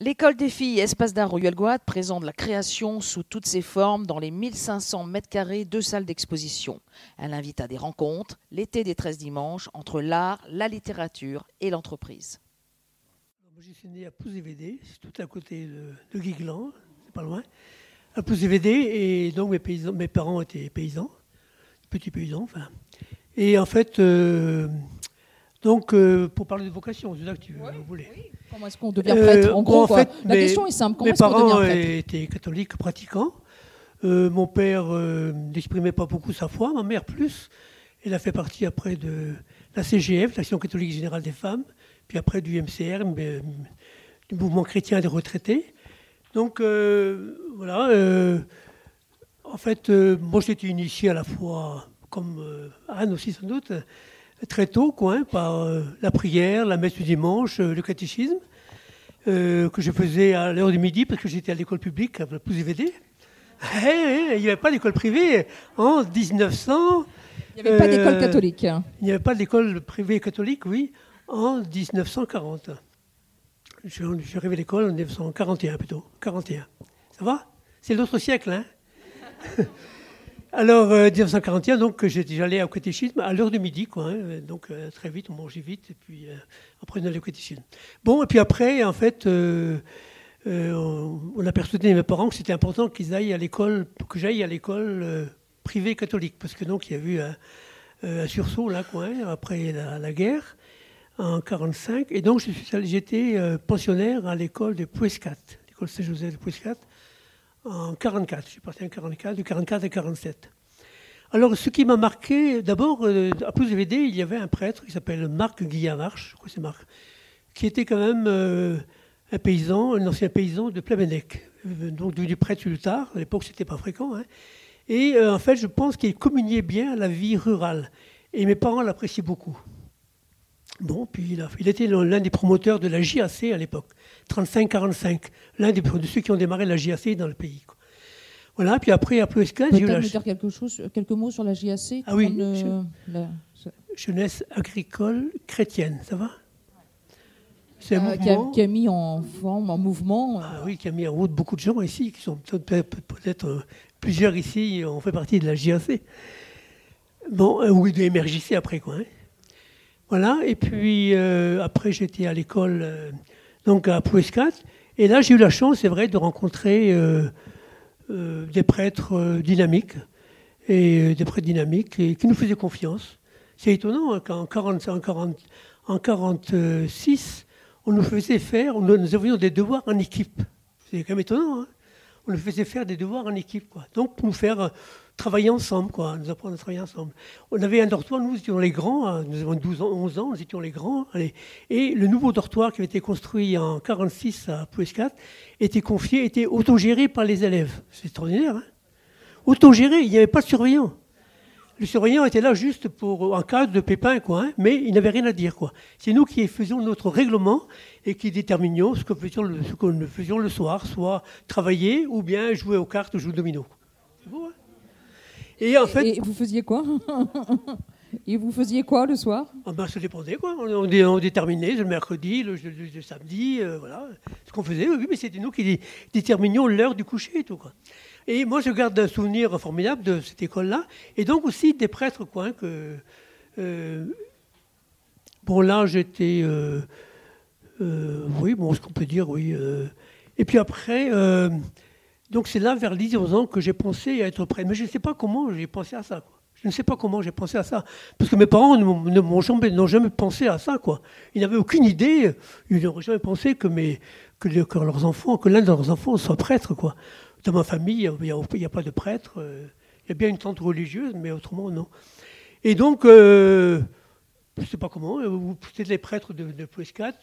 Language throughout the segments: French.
L'école des filles Espace d'art Royal présente la création sous toutes ses formes dans les 1500 mètres carrés de salles d'exposition. Elle invite à des rencontres, l'été des 13 dimanches, entre l'art, la littérature et l'entreprise. Je suis né à Pouzévédé, c'est tout à côté de, Guiglan, c'est pas loin. À Pouzévédé, et donc mes parents étaient paysans, petits paysans, enfin. Et en fait, euh, donc, euh, pour parler de vocation, c'est ça que tu voulais. Oui. Comment est-ce qu'on devient prêtre En gros, fait, la question est simple. Comment mes parents étaient catholiques pratiquants. Euh, mon père euh, n'exprimait pas beaucoup sa foi, ma mère plus. Elle a fait partie après de la CGF, l'Action catholique générale des femmes, puis après du MCR, du mouvement chrétien des retraités. Donc, voilà. en fait, moi, j'étais initié à la foi, comme Anne aussi sans doute, très tôt, quoi, hein, par euh, la prière, la messe du dimanche, euh, le catéchisme, euh, que je faisais à l'heure du midi parce que j'étais à l'école publique, à Pouzévédé. Eh, eh, il n'y avait pas d'école privée en 1900. Il n'y avait pas d'école catholique. Il n'y avait pas d'école privée catholique, oui, en 1940. Je, suis arrivé à l'école en 1941 plutôt. 41. Ça va? C'est l'autre siècle, hein alors, 1941, euh, donc, j'allais au catéchisme à l'heure de midi, quoi. Hein. donc, euh, très vite, on mangeait vite, et puis euh, après, on allait au catéchisme. Bon, et puis après, en fait, on, a persuadé mes parents que c'était important qu'ils aillent à l'école, que j'aille à l'école privée catholique, parce que donc, il y a eu un, sursaut, là, quoi, hein, après la, guerre, en 45, et donc, j'étais pensionnaire à l'école de Pouescat, l'école Saint-Joseph de Pouescat, en 44. Je suis parti en 44, de 44 à 47. Alors, ce qui m'a marqué, d'abord, euh, à Pouzévédé, il y avait un prêtre qui s'appelle Marc Guillavard, je crois que c'est Marc, qui était quand même euh, un paysan, un ancien paysan de Plamenec, euh, donc du prêtre plus tard. À l'époque, c'était pas fréquent. Hein. Et en fait, je pense qu'il communiait bien à la vie rurale. Et mes parents l'appréciaient beaucoup. Bon, puis il, a, il était l'un des promoteurs de la JAC à l'époque. 35-45, l'un des, de ceux qui ont démarré la JAC dans le pays. Voilà, puis après, après esclave, j'ai eu la... dire quelque chose, quelques mots sur la JAC Ah oui, jeunesse agricole chrétienne, ça va? C'est un euh, qui, a, mis en forme, en mouvement. Euh, ah oui, qui a mis en route beaucoup de gens ici, qui sont peut-être euh, plusieurs ici ont fait partie de la JAC. Bon, oui, de MRJC après, quoi. Hein. Voilà, et puis après, j'étais à l'école donc à Pouescat. Et là, j'ai eu la chance, c'est vrai, de rencontrer euh, euh, des prêtres euh, dynamiques, et des prêtres dynamiques et qui nous faisaient confiance. C'est étonnant hein, qu'en 40, en 46, on nous faisait faire, nous avions des devoirs en équipe. C'est quand même étonnant. Hein. on nous faisait faire des devoirs en équipe. Quoi. Donc, nous faire travailler ensemble, quoi, nous apprendre à travailler ensemble. On avait un dortoir, nous étions les grands, hein, nous avons 12 ans, 11 ans, nous étions les grands. Allez. Et le nouveau dortoir qui avait été construit en 46 à Pouescat était confié, était autogéré par les élèves. C'est extraordinaire. Hein autogéré, il n'y avait pas de surveillant. Le surveillant était là juste pour en cas de pépin, quoi, hein, mais il n'avait rien à dire. quoi. C'est nous qui faisions notre règlement et qui déterminions ce que nous faisions le soir, soit travailler ou bien jouer aux cartes ou jouer au domino. C'est beau, hein et en fait. Et vous faisiez quoi Et vous faisiez quoi le soir ah ben, Ça dépendait, quoi. On, déterminait le mercredi, le, samedi, euh, voilà. Ce qu'on faisait, oui, mais c'était nous qui déterminions l'heure du coucher et tout, quoi. Et moi, je garde un souvenir formidable de cette école-là. Et donc aussi des prêtres, quoi, hein, que. Euh, bon, là, j'étais. Euh, oui, bon, ce qu'on peut dire, oui. et puis après. Donc c'est là, vers 10 ans, que j'ai pensé à être prêt. Mais je ne sais pas comment j'ai pensé à ça. Je ne sais pas comment j'ai pensé à ça. Parce que mes parents n'ont jamais, jamais, pensé à ça. Ils n'avaient aucune idée. Ils n'auraient jamais pensé que, leurs enfants, que l'un de leurs enfants soit prêtre. Dans ma famille, il n'y a, pas de prêtre. Euh, il y a bien une tante religieuse, mais autrement, non. Et donc, euh, je ne sais pas comment, euh, ou peut-être les prêtres de, de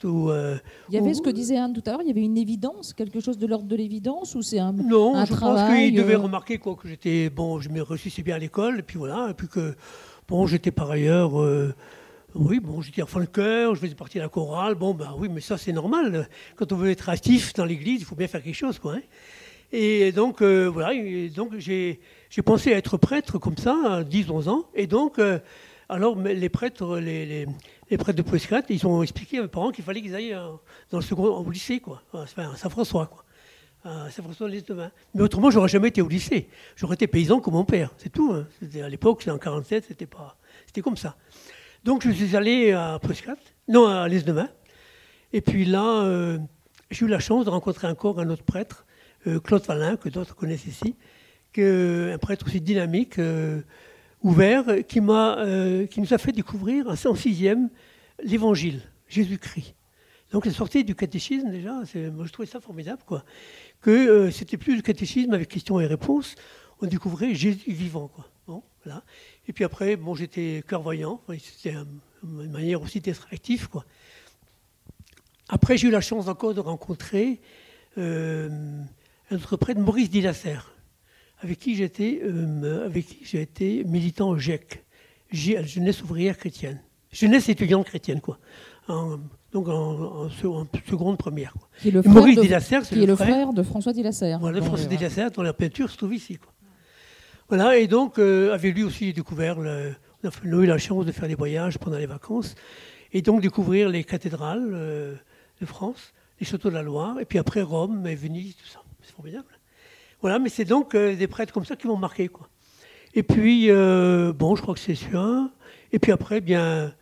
Ou, euh, il y avait ce que disait Anne tout à l'heure, il y avait une évidence, quelque chose de l'ordre de l'évidence, ou c'est un Non, je pense qu'il devait euh, remarquer quoi, que j'étais, bon, je me réussissais bien à l'école, et puis voilà, et puis que, bon, j'étais par ailleurs, oui, bon, j'étais enfant de cœur, je faisais partie de la chorale, bon, ben oui, mais ça c'est normal, quand on veut être actif dans l'église, il faut bien faire quelque chose, quoi. Hein. Et donc, voilà, donc j'ai pensé à être prêtre comme ça, à 10-11 ans, et donc alors les prêtres, les, prêtres de Poescat, ils ont expliqué à mes parents qu'il fallait qu'ils aillent dans le second, au lycée, quoi, à Saint-François, quoi. À Saint-François de Mais autrement, j'aurais jamais été au lycée. J'aurais été paysan comme mon père, c'est tout. Hein. À l'époque, c'était en 47, c'était pas, c'était comme ça. Donc je suis allé à Poescat, non, à l'Est-de-Main. Et puis là, euh, j'ai eu la chance de rencontrer encore un autre prêtre, euh, Claude Fallin, que d'autres connaissent ici, que, un prêtre aussi dynamique, euh, ouvert, qui, m'a, qui nous a fait découvrir en sixième l'Évangile, Jésus-Christ. Donc, la sortie du catéchisme, déjà, moi je trouvais ça formidable, quoi. Que c'était plus le catéchisme avec questions et réponses, on découvrait Jésus vivant, quoi. Bon, voilà. Et puis après, bon, j'étais clairvoyant, c'était une manière aussi d'être actif, quoi. Après, j'ai eu la chance encore de rencontrer euh, un autre prêtre, Maurice Dillasser, avec qui j'étais euh, avec qui j'ai été militant au GEC, Jeunesse ouvrière chrétienne, jeunesse étudiante chrétienne, quoi. donc en, seconde première. Quoi. Qui est le, frère, Maurice de, qui est le frère, de François Dillasser. Voilà, François Dillasser, dont la peinture se trouve ici. Quoi. Voilà, et donc, euh, avec lui aussi, découvert, le, on a eu la chance de faire des voyages pendant les vacances, et donc découvrir les cathédrales. Euh, de France, les châteaux de la Loire, et puis après Rome, et Venise, tout ça. C'est formidable. Voilà, mais c'est donc euh, des prêtres comme ça qui m'ont marqué. Quoi. Et puis, euh, bon, je crois que c'est sûr. Et puis après, bien,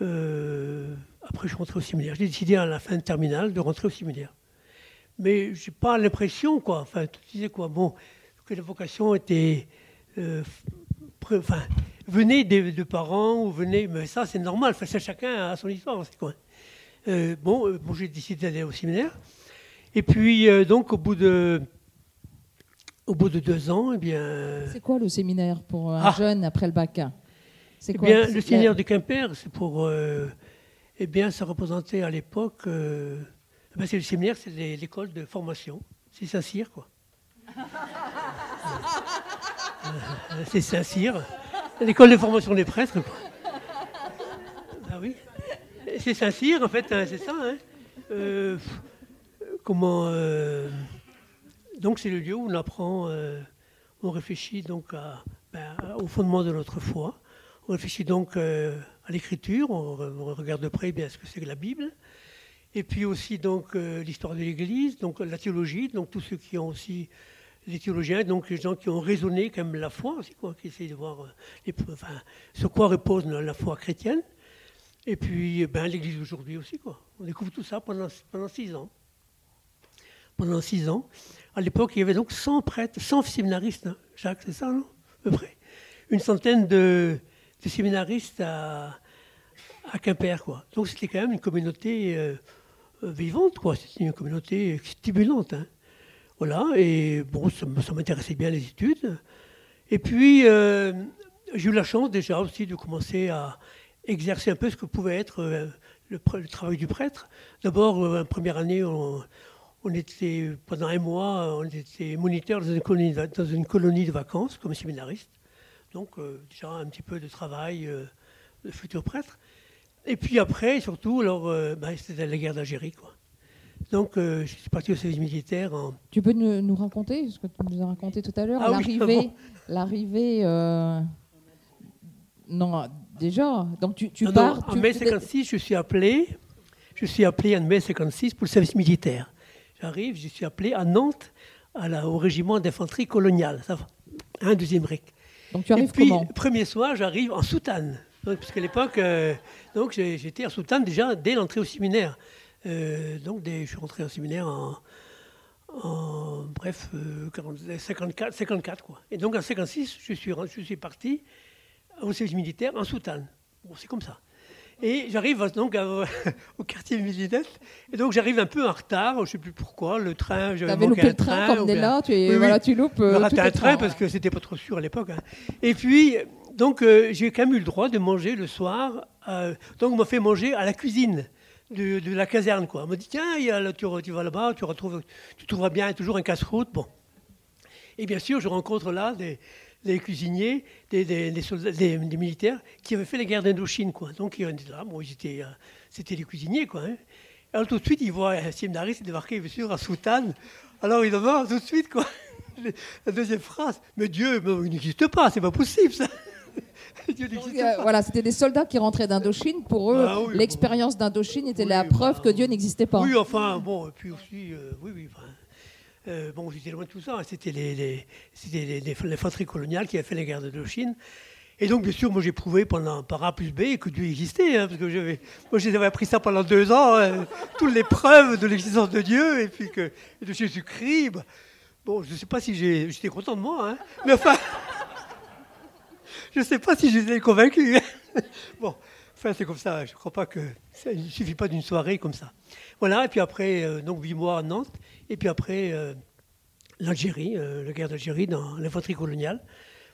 euh, après, je suis rentré au séminaire. J'ai décidé à la fin de terminale de rentrer au séminaire. Mais j'ai pas l'impression, quoi. Enfin, tu disais quoi Bon, que la vocation était. enfin, venez de, parents ou venez. Mais ça, c'est normal. Enfin, chacun a son histoire, c'est quoi. Bon, bon j'ai décidé d'aller au séminaire. Et puis, donc, au bout de, au bout de deux ans, eh bien. C'est quoi le séminaire pour un ah. jeune après le bac? C'est eh quoi? bien, le séminaire de Quimper, c'est pour. eh bien, ça représentait à l'époque. Eh ben, c'est le séminaire, c'est l'école de formation. C'est Saint-Cyr, quoi. c'est Saint-Cyr. L'école de formation des prêtres, quoi. Ah oui c'est Saint-Cyr, en fait, hein, c'est ça. Hein. Euh, comment euh, Donc, c'est le lieu où on apprend, euh, on réfléchit donc ben, au fondement de notre foi. On réfléchit donc à l'écriture, on, regarde de près bien ce que c'est que la Bible. Et puis aussi donc l'histoire de l'Église, donc la théologie, donc tous ceux qui ont aussi les théologiens, donc les gens qui ont raisonné comme la foi aussi, quoi, qui essayent de voir les, enfin, sur quoi repose la foi chrétienne. Et puis, eh ben, l'Église aujourd'hui aussi, quoi. On découvre tout ça pendant, pendant six ans. Pendant six ans. À l'époque, il y avait donc 100 prêtres, 100 séminaristes, hein. Jacques, c'est ça, non? À peu près. Une centaine de, séminaristes à, Quimper, quoi. Donc c'était quand même une communauté euh, euh, vivante, quoi. C'était une communauté stimulante, hein. Voilà, et bon, ça, m'intéressait bien les études. Et puis, euh, j'ai eu la chance déjà aussi de commencer à exercer un peu ce que pouvait être le, travail du prêtre. D'abord, première année, on, était, pendant un mois, on était moniteur dans une colonie, dans une colonie de vacances comme séminariste. Donc, euh, déjà un petit peu de travail de futur prêtre. Et puis après, surtout, alors, ben, c'était la guerre d'Algérie, quoi. Donc, je suis parti au service militaire. En... Tu peux nous, raconter ce que tu nous as raconté tout à l'heure, ah l'arrivée, l'arrivée, non, Déjà, donc tu, tu pars. en mai 56, je suis appelé. Je suis appelé en mai 56 pour le service militaire. J'arrive, je suis appelé à Nantes, à la, au régiment d'infanterie coloniale. Ça va. Un deuxième REC. Donc tu arrives Et puis, comment Premier soir, j'arrive en soutane. Parce qu'à l'époque, euh, donc j'étais en soutane déjà dès l'entrée au séminaire. Euh, donc je suis rentré au séminaire en, en bref, 54, euh, 54 quoi. Et donc en 56, je suis, je suis parti au service militaire en soutane. Bon, c'est comme ça. Et j'arrive donc au quartier militaire. Et donc j'arrive un peu en retard, je ne sais plus pourquoi, le train, je avais loupé le train, comme on est là, tu, es, voilà, tu loupes. Euh, raté un train parce que c'était pas trop sûr à l'époque. Hein. Et puis, donc euh, j'ai quand même eu le droit de manger le soir. Euh, donc on m'a fait manger à la cuisine. De, la caserne. Quoi. On m'a dit, tiens, il y a, tu, tu, vas là-bas, tu, retrouves, tu trouveras bien toujours un casse-route. Bon. Et bien sûr, je rencontre là des, les cuisiniers, des, des, soldats, des, militaires qui avaient fait la guerre d'Indochine. Quoi. Donc ils étaient là, bon, euh, c'était les cuisiniers. Quoi, hein. Alors tout de suite, ils voient un séminariste débarquer, bien sûr, à soutane. Alors ils demandent tout de suite, quoi, la deuxième phrase, mais Dieu, il n'existe pas, c'est pas possible ça. Euh, voilà, c'était des soldats qui rentraient d'Indochine. Pour eux, ah l'expérience d'Indochine était la preuve bah, que Dieu n'existait pas. Oui, enfin, bon, et puis aussi, euh, oui, oui, euh, bon, j'étais loin de tout ça. Hein. C'était les, les, les, les, qui avaient fait la guerre d'Indochine. Et donc, bien sûr, moi, j'ai prouvé pendant par A plus B que Dieu existait, hein, parce que moi, j'avais appris ça pendant deux ans, hein, toutes les preuves de l'existence de Dieu et puis que de Jésus-Christ. Bah, bon, je ne sais pas si j'étais content de moi, mais enfin, je ne sais pas si j'étais convaincu. bon, enfin, c'est comme ça. Je ne crois pas que ça ne suffit pas d'une soirée comme ça. Voilà. Et puis après, euh, donc huit mois à Nantes, et puis après euh, l'Algérie, euh, la guerre d'Algérie dans l'infanterie coloniale.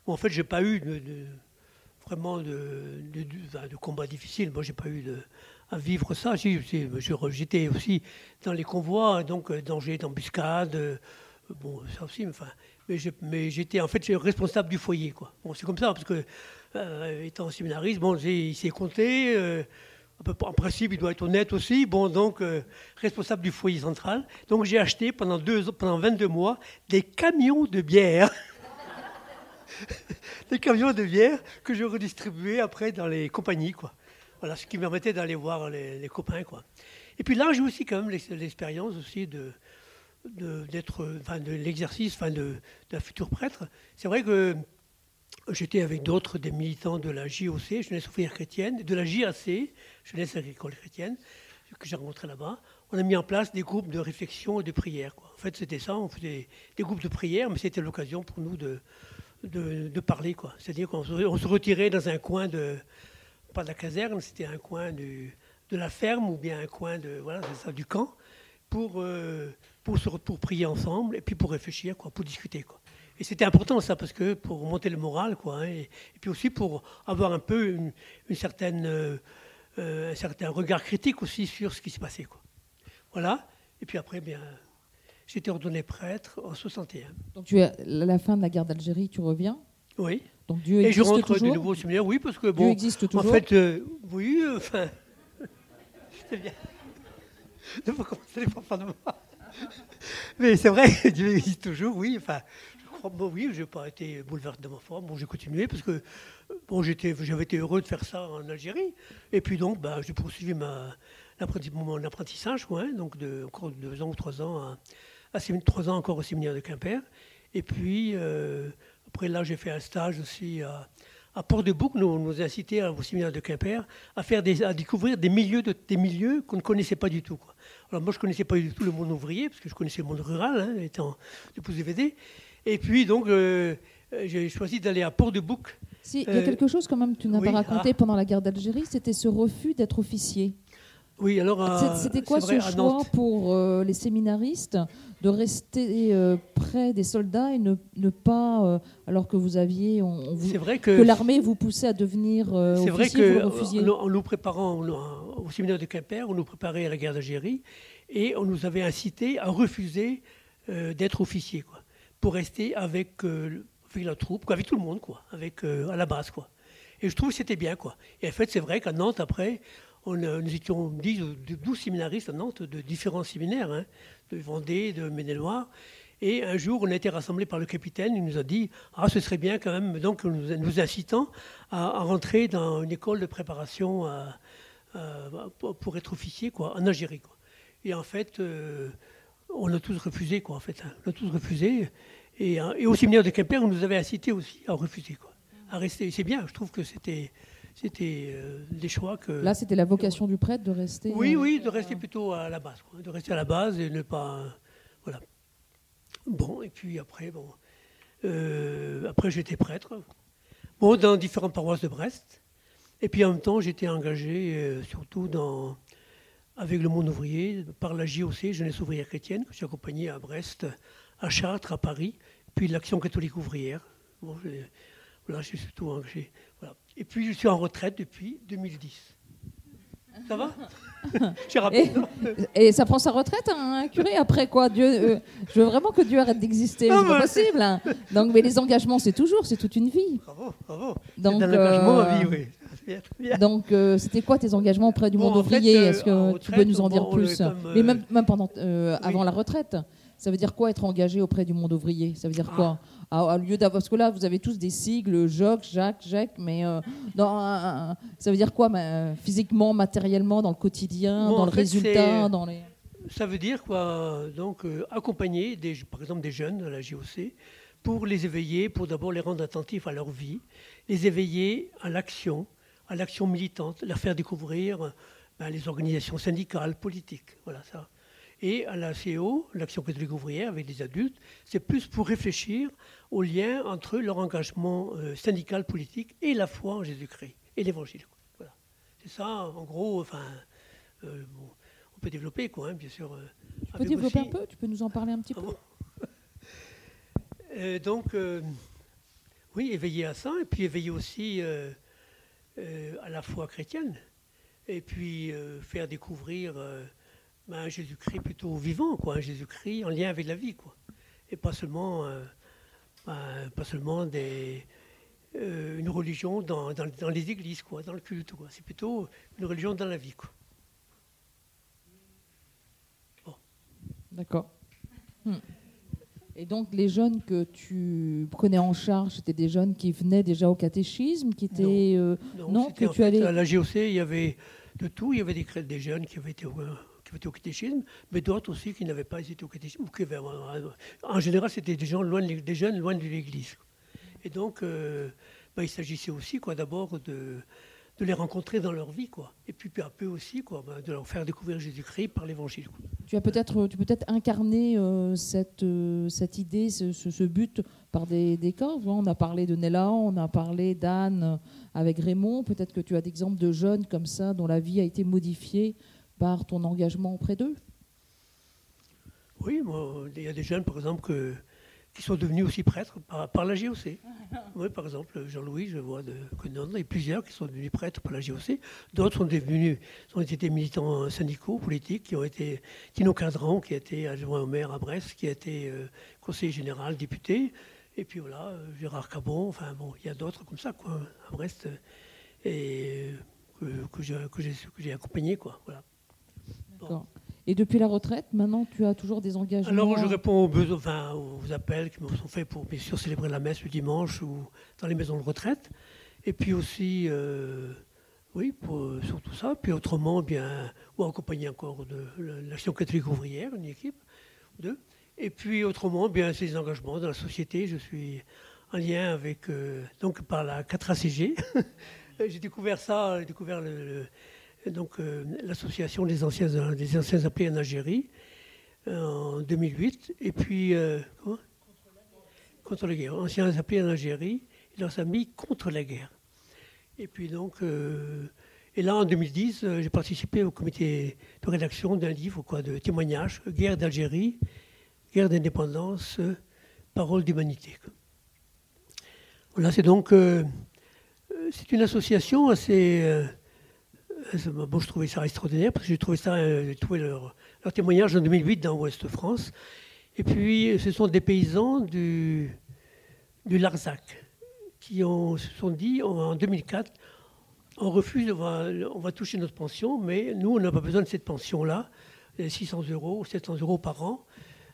Bon, en fait, j'ai pas eu de vraiment de, de, combats difficiles. Moi, j'ai pas eu à vivre ça. J'étais aussi dans les convois, donc euh, danger d'embuscade, bon, ça aussi, enfin, mais j'étais en fait responsable du foyer, quoi. Bon, c'est comme ça, parce que euh, étant séminariste, bon, il s'est compté. en principe, il doit être honnête aussi. Bon, donc, responsable du foyer central. Donc, j'ai acheté pendant, deux, pendant 22 mois des camions de bière. des camions de bière que je redistribuais après dans les compagnies, quoi. Voilà, ce qui me permettait d'aller voir les, copains, quoi. Et puis là, j'ai aussi quand même l'expérience aussi de d'être, de l'exercice, enfin, de, d'un futur prêtre. C'est vrai que j'étais avec d'autres, des militants de la JOC, Jeunesse ouvrière chrétienne, de la JAC, Jeunesse agricole chrétienne, que j'ai rencontré là-bas. On a mis en place des groupes de réflexion et de prière. En fait, c'était ça, on faisait des groupes de prière, mais c'était l'occasion pour nous de, de, parler. C'est-à-dire qu'on se, retirait dans un coin de, pas de la caserne, c'était un coin de la ferme ou bien un coin de, voilà, ça, du camp pour, euh, pour, pour prier ensemble et puis pour réfléchir, quoi, pour discuter. Quoi. Et c'était important ça parce que pour monter le moral, quoi, hein, et, puis aussi pour avoir un peu une, certaine, euh, euh, un certain regard critique aussi sur ce qui s'est passé. Quoi. Voilà. Et puis après, bien, J'étais ordonné prêtre en 61. Donc tu es à la fin de la guerre d'Algérie, tu reviens Oui. Donc Dieu existe Et je rentre du nouveau séminaire, oui, parce que bon. Dieu existe toujours. En fait, euh, oui, euh, enfin. c'est bien. Ne pas commencer les de moi. Mais c'est vrai, Dieu existe toujours, oui. Enfin, crois, bon, oui, je n'ai pas été bouleversé de ma forme. Bon, j'ai continué parce que bon, j'avais été heureux de faire ça en Algérie. Et puis donc, bah, j'ai poursuivi ma, mon apprentissage, ouais, donc de, encore deux ans ou trois ans à, trois ans encore au séminaire de Quimper. Et puis, euh, après là, j'ai fait un stage aussi à, Port-de-Bouc. Nous, nous incité au séminaire de Quimper à, faire à découvrir des milieux, de, milieux qu'on ne connaissait pas du tout. Quoi. Alors moi, je ne connaissais pas du tout le monde ouvrier, parce que je connaissais le monde rural, hein, étant épouse VD. Et puis, donc, euh, j'ai choisi d'aller à Port-de-Bouc. Si, il y a euh, quelque chose quand même que tu n'as pas raconté ah. pendant la guerre d'Algérie, c'était ce refus d'être officier. Oui, alors. Euh, c'était quoi ce choix pour euh, les séminaristes de rester euh, près des soldats et ne, ne pas, alors que vous aviez, on, vous, vrai que, l'armée vous poussait à devenir C'est vrai que en, nous préparant au séminaire de Quimper, on nous préparait à la guerre d'Algérie et on nous avait incité à refuser d'être officier, quoi, rester avec, avec la troupe, quoi, avec tout le monde, quoi, avec à la base, quoi. Et je trouve que c'était bien, quoi. Et en fait, c'est vrai qu'à Nantes, après, on, nous étions 10 12 séminaristes à Nantes de différents séminaires, hein, de Vendée, de Maine-et-Loire. Et un jour, on a été rassemblés par le capitaine. Il nous a dit Ah, ce serait bien quand même, donc nous, incitant à, rentrer dans une école de préparation pour être officier quoi, en Algérie. Quoi. Et en fait, euh, on a tous refusé, quoi, en fait. Hein. On a tous refusé. Et, et, au séminaire de Quimper, on nous avait incité aussi à refuser, quoi, à rester. C'est bien, je trouve que c'était c'était euh, des choix que. Là, c'était la vocation du prêtre de rester. Oui, euh, oui, de rester plutôt à la base, de rester à la base et ne pas, voilà. Bon, et puis après, bon, euh, après j'étais prêtre, bon, dans différentes paroisses de Brest, et puis en même temps j'étais engagé surtout dans avec le monde ouvrier par la JOC, Jeunesse ouvrière chrétienne, que j'ai accompagné à Brest, à Chartres, à Paris, puis l'Action catholique ouvrière. Bon, voilà, je suis surtout engagé. Voilà. Et puis, je suis en retraite depuis 2010. Ça va? Et, et, ça prend sa retraite, hein, un curé Après quoi? Dieu, euh, Je veux vraiment que Dieu arrête d'exister. C'est pas possible. Hein. Donc, mais les engagements, c'est toujours, c'est toute une vie. Bravo, bravo. Donc, un engagement à vie, oui. Donc, euh, c'était quoi tes engagements auprès du monde ouvrier? Est-ce que tu peux nous en dire plus? Mais même, pendant, avant la retraite, ça veut dire quoi être engagé auprès du monde ouvrier? Ça veut dire quoi? Ah. à, lieu d'avoir, parce que là, vous avez tous des sigles, Joc, Jacques, Jacques, mais dans ça veut dire quoi physiquement, matériellement, dans le quotidien, dans le résultat, dans les ça veut dire quoi Donc euh, accompagner des, par exemple des jeunes à la JOC pour les éveiller, pour d'abord les rendre attentifs à leur vie, les éveiller à l'action, à l'action militante, leur faire découvrir ben, les organisations syndicales, politiques, voilà ça. Et à la CO, l'action catholique ouvrière avec les adultes, c'est plus pour réfléchir au lien entre leur engagement euh, syndical, politique et la foi en Jésus-Christ et l'Évangile. Voilà. C'est ça, en gros. Enfin, euh, on peut développer, quoi, hein, bien sûr. Euh, tu peux développer un peu? Tu peux nous en parler un petit ah peu? euh, Donc, oui, éveiller à ça, et puis éveiller aussi à la foi chrétienne, et puis faire découvrir ben, un Jésus-Christ plutôt vivant, quoi, un Jésus-Christ en lien avec la vie, quoi, et pas seulement, ben, pas seulement des, une religion dans, dans, les églises, quoi, dans le culte, quoi. C'est plutôt une religion dans la vie, quoi. D'accord. Hmm. Et donc les jeunes que tu prenais en charge, c'était des jeunes qui venaient déjà au catéchisme, qui étaient non, non, que tu allais... à la GOC, il y avait de tout. Il y avait des, des jeunes qui avaient été qui au catéchisme, mais d'autres aussi qui n'avaient pas été au catéchisme. en général, c'était des des jeunes loin de l'Église. Et donc, euh, bah, il s'agissait aussi, d'abord de de les rencontrer dans leur vie, quoi. Et puis peu à peu aussi, quoi, ben, de leur faire découvrir Jésus-Christ par l'Évangile. Tu as peut-être, tu peut-être euh, cette, euh, cette idée, ce, ce, but par des, des cas. On a parlé de Nella, on a parlé d'Anne euh, avec Raymond. Peut-être que tu as d'exemples de jeunes comme ça dont la vie a été modifiée par ton engagement auprès d'eux? Oui, il y a des jeunes, par exemple, que qui sont devenus aussi prêtres par, la JOC. Oui, par exemple, Jean-Louis, je vois de il y a plusieurs qui sont devenus prêtres par la JOC. D'autres sont devenus, ont été militants syndicaux, politiques, qui ont été Tino Cadran, qui a été adjoint au maire à Brest, qui a été euh, conseiller général, député. Et puis voilà, euh, Gérard Cabon, enfin bon, il y a d'autres comme ça, quoi, à Brest, et euh, que, que j'ai accompagné, quoi. Voilà. Et depuis la retraite, maintenant, tu as toujours des engagements Alors, je réponds aux, besoins, aux appels qui me sont faits pour, bien sûr, célébrer la messe le dimanche ou dans les maisons de retraite. Et puis aussi, euh, oui, pour, sur tout ça. Puis autrement, bien, ou accompagner encore de l'Action catholique ouvrière, une équipe, deux. Et puis autrement, bien, ces engagements dans la société. Je suis en lien avec, euh, donc, par la 4ACG. j'ai découvert ça, j'ai découvert le donc euh, l'association des anciens, des anciens appelés en Algérie euh, en 2008. Et puis, euh, contre la guerre. Anciens appelés en Algérie et leurs amis contre la guerre. Et puis donc, et là en 2010, j'ai participé au comité de rédaction d'un livre quoi, de témoignages, Guerre d'Algérie, guerre d'indépendance, parole d'humanité. Voilà, c'est donc, c'est une association assez euh, bon, je trouvais ça extraordinaire parce que j'ai trouvé ça, euh, trouvé leur, témoignage en 2008 dans Ouest France. Et puis, ce sont des paysans du, du Larzac qui ont, se sont dit en 2004 on refuse, on va, on va toucher notre pension, mais nous, on n'a pas besoin de cette pension-là, 600 euros, 700 euros par an,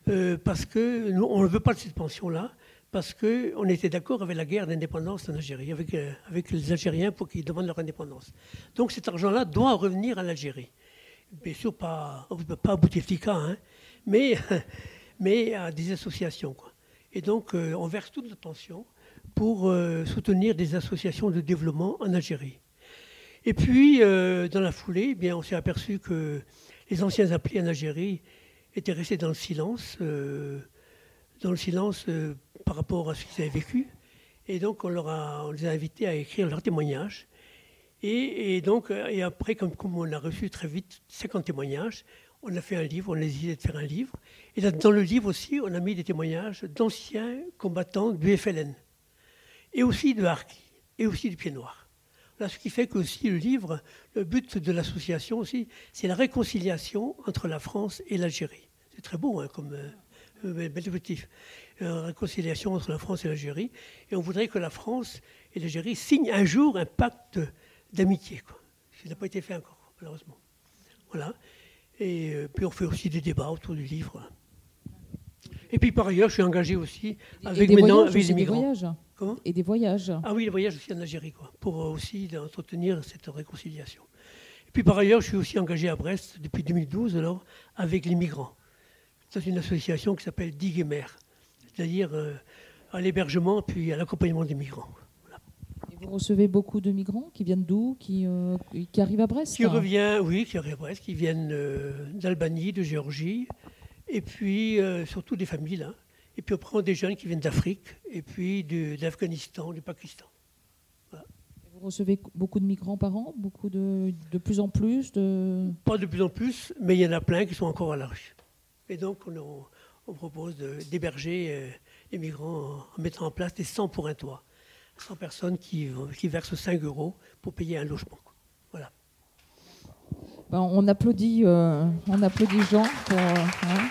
euh, parce que nous, on ne veut pas de cette pension-là, parce qu'on était d'accord avec la guerre d'indépendance en Algérie, avec, euh, avec les Algériens pour qu'ils demandent leur indépendance. Donc cet argent-là doit revenir à l'Algérie. Bien sûr, pas, pas à Bouteflika, hein, mais, à des associations. Et donc, euh, on verse toute notre pension pour euh, soutenir des associations de développement en Algérie. Et puis, dans la foulée, eh bien, on s'est aperçu que les anciens appelés en Algérie étaient restés dans le silence, dans le silence par rapport à ce qu'ils avaient vécu. Et donc, on, leur a, on les a invités à écrire leur témoignage. Et, donc, et après, comme, on a reçu très vite 50 témoignages, on a fait un livre, on a décidé de faire un livre. Et dans le livre aussi, on a mis des témoignages d'anciens combattants du FLN, et aussi de Harki, et aussi du Pied Noir. Là, ce qui fait que aussi le livre, le but de l'association aussi, c'est la réconciliation entre la France et l'Algérie. C'est très beau hein, comme euh, euh bel objectif. Euh, réconciliation entre la France et l'Algérie. Et on voudrait que la France et l'Algérie signent un jour un pacte d'amitié. Ça n'a pas été fait encore, malheureusement. Voilà. Et euh, puis on fait aussi des débats autour du livre. Et puis par ailleurs, je suis engagé aussi avec, maintenant, avec les migrants. Des voyages. Comment? Et des voyages. Ah oui, les voyages aussi en Algérie, quoi, pour aussi entretenir cette réconciliation. Et puis par ailleurs, je suis aussi engagé à Brest depuis 2012, alors, avec les migrants. C'est une association qui s'appelle Diguemer, c'est-à-dire euh, à l'hébergement puis à l'accompagnement des migrants. Et vous recevez beaucoup de migrants qui viennent d'où qui, euh, qui, arrivent à Brest Qui revient, oui, qui arrivent à Brest, qui viennent euh, d'Albanie, de Géorgie, et puis surtout des familles là. Et puis on prend des jeunes qui viennent d'Afrique, et puis d'Afghanistan, du Pakistan. Vous recevez beaucoup de migrants par an beaucoup de, de plus en plus de... Pas de plus en plus, mais il y en a plein qui sont encore à la rue. Et donc on, propose d'héberger euh, les migrants en, mettant en place des 100 pour un toit. 100 personnes qui, versent 5 euros pour payer un logement. Voilà. Ben, on, applaudit, euh, on applaudit Jean pour... Hein.